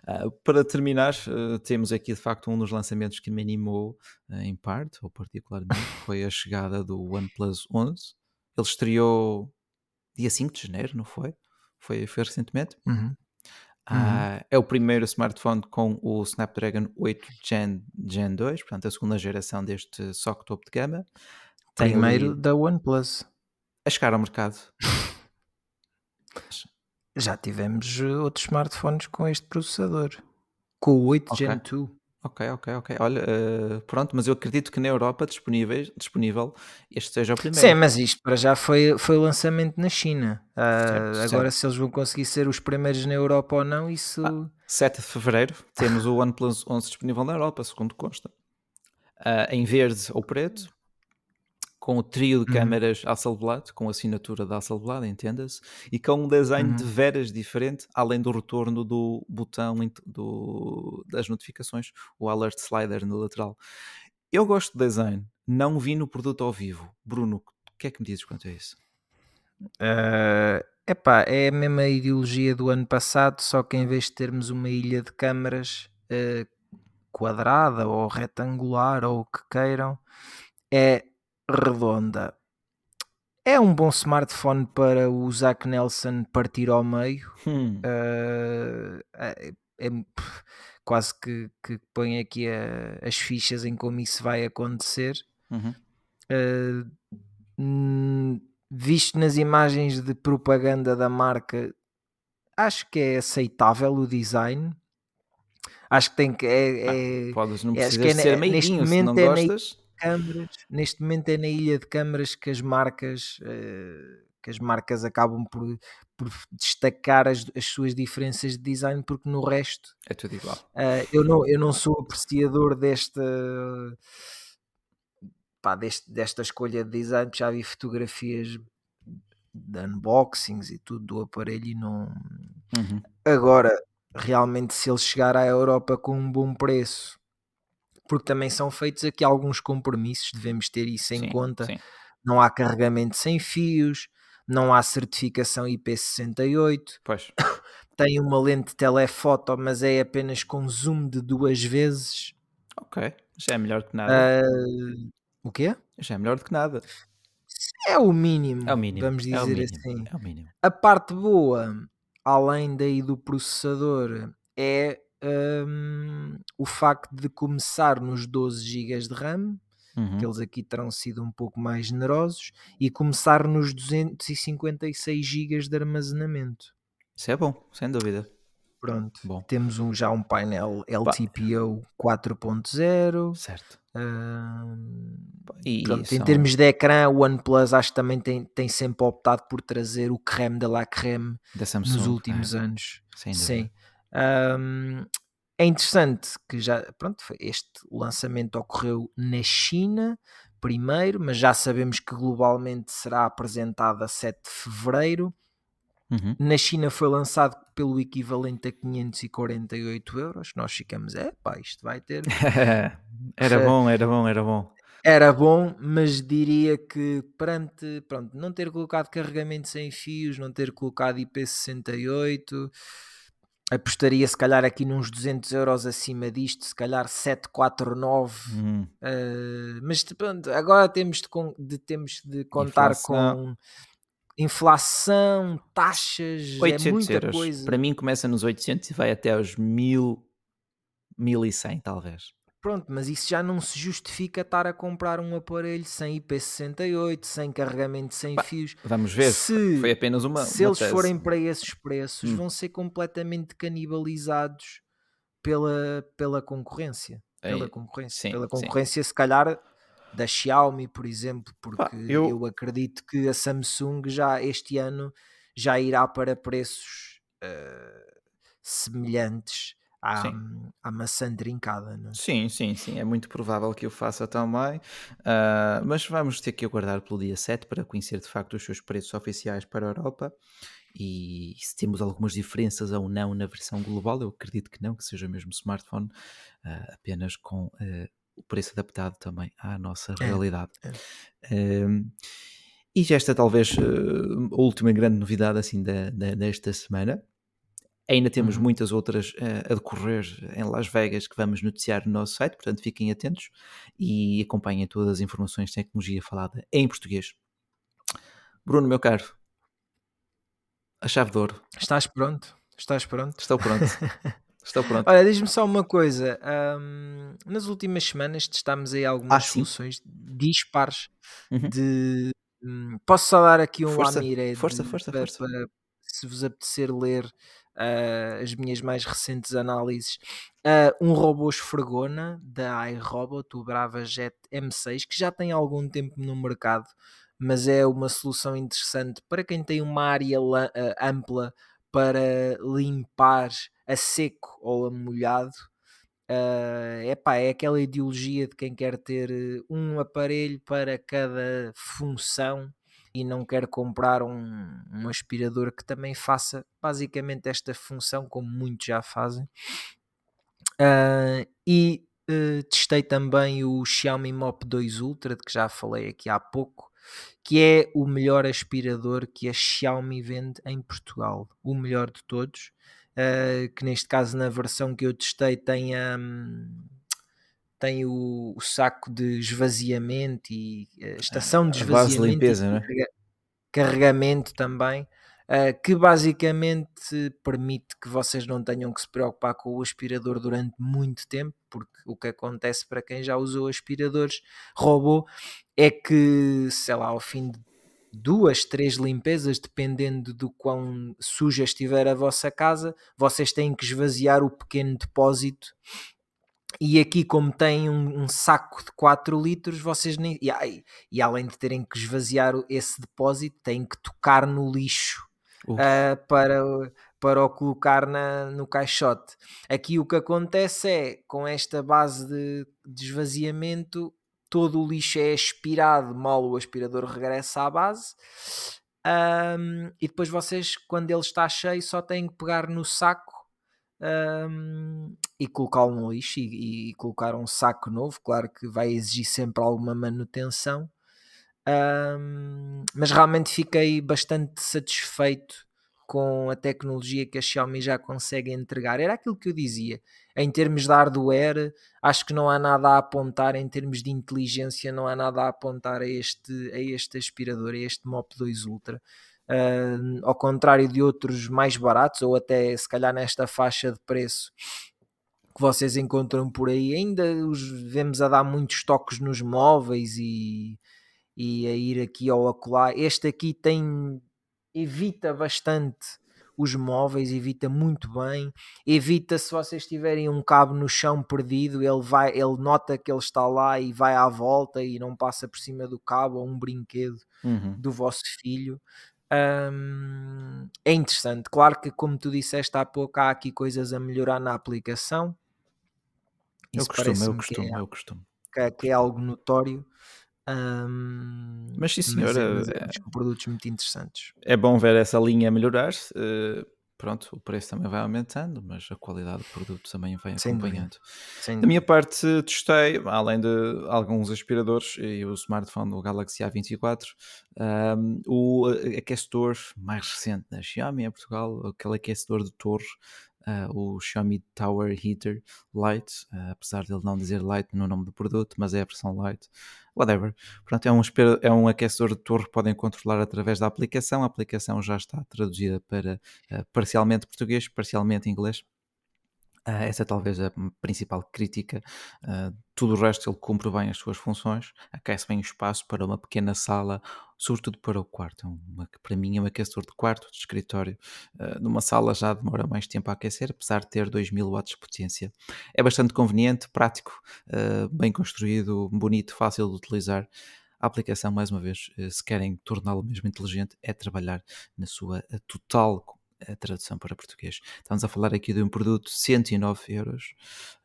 Ah, para terminar, ah, temos aqui de facto um dos lançamentos que me animou ah, em parte, ou particularmente, foi a chegada do OnePlus 11. Ele estreou dia 5 de janeiro, não foi? Foi, foi recentemente? Uhum. Ah, é o primeiro smartphone com o Snapdragon 8 Gen, Gen 2, portanto a segunda geração deste SoC topo de gama. Tem Primeiro ali da OnePlus. a chegar ao mercado. Já tivemos uh, outros smartphones com este processador. Com o 8 Ok. Gen 2. Ok, ok, ok. Olha, eh, pronto, mas eu acredito que na Europa disponíveis, disponível este seja o primeiro. Sim, mas isto para já foi, foi o lançamento na China. Ah, Certo, agora, certo. se eles vão conseguir ser os primeiros na Europa ou não, isso. 7 de fevereiro temos o OnePlus 11 disponível na Europa, segundo consta. Ah, em verde ou preto, com o trio de Uhum. câmaras Hasselblad, com a assinatura da Hasselblad, entenda-se, e com um design de Uhum. veras diferente, além do retorno do botão do- das notificações, o alert slider no lateral. Eu gosto do design, não vi no produto ao vivo. Bruno, o que é que me dizes quanto a isso? Ah, epá, é a mesma ideologia do ano passado, só que em vez de termos uma ilha de câmaras ah, quadrada ou retangular ou o que queiram, é redonda. É um bom smartphone para o Zach Nelson partir ao meio. Hum, Ah, é, é- quase que, que põe aqui a- as fichas em como isso vai acontecer. uhum. Uh, visto nas imagens de propaganda da marca, acho que é aceitável o design. Acho que tem que é, é- Podes, não precisas que é ser neste meiguinho, se não momento é gostas. Câmaras. Neste momento é na ilha de câmaras que as marcas eh, que as marcas acabam por, por destacar as, as suas diferenças de design, porque no resto É tudo igual. Uh, eu, não, eu não sou apreciador desta, pá, deste, desta escolha de design, já vi fotografias de unboxings e tudo do aparelho e não. Uhum. Agora, realmente, se ele chegar à Europa com um bom preço, porque também são feitos aqui alguns compromissos, devemos ter isso em Sim, conta. sim. Não há carregamento sem fios, não há certificação IP68, Pois. tem uma lente telefoto, mas é apenas com zoom de duas vezes. Ok. Já é melhor que nada. Ah, o quê? Já é melhor do que nada. É o mínimo, É o mínimo. vamos é dizer mínimo. assim. É o mínimo. A parte boa, além daí do processador, é hum, o facto de começar nos 12 GB de RAM, Uhum. que eles aqui terão sido um pouco mais generosos, e começar nos 256 GB de armazenamento. Isso é bom, sem dúvida. Pronto, Bom, temos um, já um painel LTPO 4.0. certo. hum, E Pronto, em termos de ecrã, o OnePlus acho que também tem, tem sempre optado por trazer o creme de la creme da Samsung, nos últimos é, anos. Sim. Ahm, é interessante que já, pronto, este lançamento ocorreu na China primeiro, mas já sabemos que globalmente será apresentado a 7 de fevereiro. Uhum. Na China foi lançado pelo equivalente a 548 euros. Nós ficamos, é pá, isto vai ter era bom, era bom, era bom. Era bom, mas diria que perante pronto, não ter colocado carregamento sem fios, não ter colocado IP68, apostaria se calhar aqui nos 200 euros acima disto, se calhar 749. Hum. eh, mas pronto, agora temos de, de- temos de contar Inflação. com inflação, taxas, 800 é muita euros. coisa. Para mim começa nos 800 e vai até aos 1000, 1100 talvez. Pronto, mas isso já não se justifica estar a comprar um aparelho sem IP68, sem carregamento sem Pá, fios. Vamos ver. Se- Foi apenas uma. se uma eles tese. forem para esses preços, Hum. vão ser completamente canibalizados pela, pela concorrência. Pela Ei, concorrência. sim, pela sim. concorrência, se calhar, da Xiaomi, por exemplo, porque Pá, eu- eu... acredito que a Samsung já este ano já irá para preços eh, semelhantes à, à maçã trincada. Não é? Sim, sim, sim. É muito provável que eu faça também. Ah, mas vamos ter que aguardar pelo dia 7 para conhecer de facto os seus preços oficiais para a Europa e se temos algumas diferenças ou não na versão global. Eu acredito que não, que seja mesmo smartphone, ah, apenas com ah, o preço adaptado também à nossa É, realidade. é. Ahm, e esta talvez a última grande novidade assim da, da- desta semana. Ainda temos Uhum. muitas outras eh, a decorrer em Las Vegas que vamos noticiar no nosso site, portanto fiquem atentos e acompanhem todas as informações de tecnologia falada em português. Bruno, meu caro, a chave de ouro. Estás pronto? Estás pronto? Estou pronto. Estou pronto. Olha, diz-me só uma coisa. hum, nas últimas semanas testámos aí algumas Ah, soluções dispares Uhum. de. hum, posso só dar aqui um Força, lamiré força, de- força, para, força. para se vos apetecer ler ah, as minhas mais recentes análises. Ah, um robô esfregona da iRobot, o Brava Jet M6, que já tem algum tempo no mercado, mas é uma solução interessante para quem tem uma área ah, ampla para limpar a seco ou a molhado. Ah, epá, é aquela ideologia de quem quer ter um aparelho para cada função e não quer comprar um, um aspirador que também faça basicamente esta função, como muitos já fazem. Ah, e eh, testei também o Xiaomi Mop 2 Ultra, de que já falei aqui há pouco, que é o melhor aspirador que a Xiaomi vende em Portugal, o melhor de todos. ah, que neste caso, na versão que eu testei, tem, hum, tem o, o saco de esvaziamento e a estação de A base de esvaziamento limpeza, e não é? carrega- carregamento também, ah, que basicamente permite que vocês não tenham que se preocupar com o aspirador durante muito tempo, porque o que acontece para quem já usou aspiradores robô é que, sei lá, ao fim de duas, três limpezas, dependendo do quão suja estiver a vossa casa, vocês têm que esvaziar o pequeno depósito e aqui como tem um, um saco de 4 litros, vocês nem. E, e além de terem que esvaziar esse depósito, têm que tocar no lixo Uf, ah, para, o- para o colocar na, no caixote. Aqui o que acontece é, com esta base de, de esvaziamento, todo o lixo é aspirado, mal o aspirador regressa à base. Ahm, e depois vocês, quando ele está cheio, só têm que pegar no saco ahm, e colocá-lo no lixo e, e colocar um saco novo. Claro que vai exigir sempre alguma manutenção, Ahm, mas realmente fiquei bastante satisfeito com a tecnologia que a Xiaomi já consegue entregar. Era aquilo que eu dizia. Em termos de hardware, acho que não há nada a apontar. Em termos de inteligência, não há nada a apontar a este, a este aspirador, a este Mop 2 Ultra. Ah, ao contrário de outros mais baratos, ou até se calhar nesta faixa de preço que vocês encontram por aí, ainda os vemos a dar muitos toques nos móveis e, e a ir aqui ou acolá. Este aqui tem evita bastante os móveis, evita muito bem, evita se vocês tiverem um cabo no chão perdido, ele vai, ele nota que ele está lá e vai à volta e não passa por cima do cabo ou um brinquedo uhum. do vosso filho. É interessante, claro que como tu disseste há pouco, há aqui coisas a melhorar na aplicação. Isso costume, é o parece-me que costume, é, é o costume. que é- que é algo notório. Hum, Mas sim, senhora, é- mas é- é- produtos muito interessantes. É bom ver essa linha melhorar-se. eh, pronto, o preço também vai aumentando, mas a qualidade do produto também vai Sem acompanhando. Da minha parte, testei, além de alguns aspiradores e o smartphone do Galaxy A24, um, o aquecedor mais recente da Xiaomi em Portugal, aquele aquecedor de torre, uh, o Xiaomi Tower Heater Lite, uh, apesar de ele não dizer Lite no nome do produto, mas é a versão Lite, whatever. Portanto, é um, é um aquecedor de torre que podem controlar através da aplicação. A aplicação já está traduzida para uh, parcialmente português, parcialmente inglês. Ah, essa é talvez a principal crítica. Ah, tudo o resto ele cumpre bem as suas funções, aquece bem o espaço para uma pequena sala, sobretudo para o quarto. É uma- para mim é um aquecedor de quarto, de escritório. Ah, numa sala já demora mais tempo a aquecer, apesar de ter 2000 watts de potência. É bastante conveniente, prático, bem construído, bonito, fácil de utilizar. A aplicação, mais uma vez, eh, se querem torná-lo mesmo inteligente, é trabalhar na sua eh, total a tradução para português. Estamos a falar aqui de um produto de 109 euros,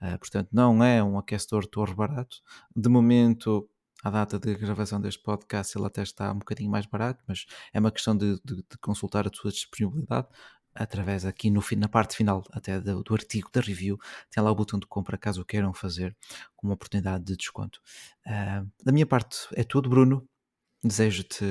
uh, portanto não é um aquecedor torre barato. De momento, à data de gravação deste podcast, ele até está um bocadinho mais barato, mas é uma questão de, de, de consultar a sua disponibilidade através aqui no, na parte final até do, do, artigo da review tem lá o botão de compra caso queiram fazer com uma oportunidade de desconto uh, da minha parte é tudo Bruno desejo-te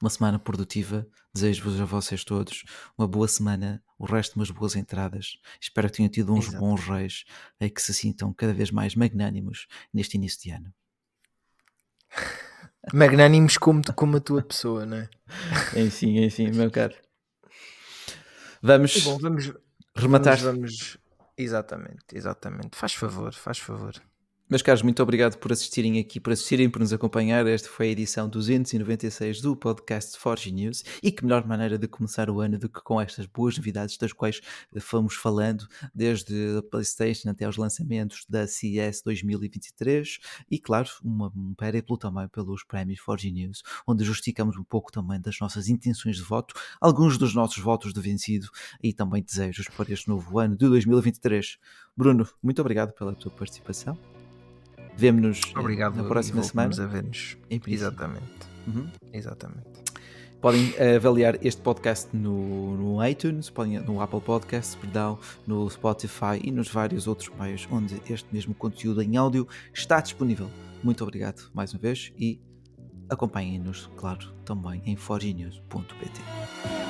uma semana produtiva. Desejo-vos a vocês todos uma boa semana, o resto umas boas entradas. Espero que tenham tido uns Exato. bons reis e que se sintam cada vez mais magnânimos neste início de ano. Magnânimos como, como a tua pessoa, não é? Enfim, enfim, meu caro. Vamos, bom, vamos rematar. Vamos, vamos, exatamente, exatamente. Faz favor, faz favor. Meus caros, muito obrigado por assistirem aqui, por assistirem, por nos acompanhar. Esta foi a edição 296 do podcast Forge News. E que melhor maneira de começar o ano do que com estas boas novidades das quais fomos falando, desde a PlayStation até aos lançamentos da CES 2023 e, claro, uma, um périplo também pelos prémios Forge News, onde justificamos um pouco também das nossas intenções de voto, alguns dos nossos votos de vencido e também desejos para este novo ano de 2023. Bruno, muito obrigado pela tua participação. Vemo-nos eh, na próxima semana. a ver-nos. Exatamente. Uhum. Exatamente. Podem avaliar este podcast no, no iTunes, podem, no Apple Podcasts, perdão, no Spotify e nos vários outros meios onde este mesmo conteúdo em áudio está disponível. Muito obrigado mais uma vez e acompanhem-nos, claro, também em forginews.pt.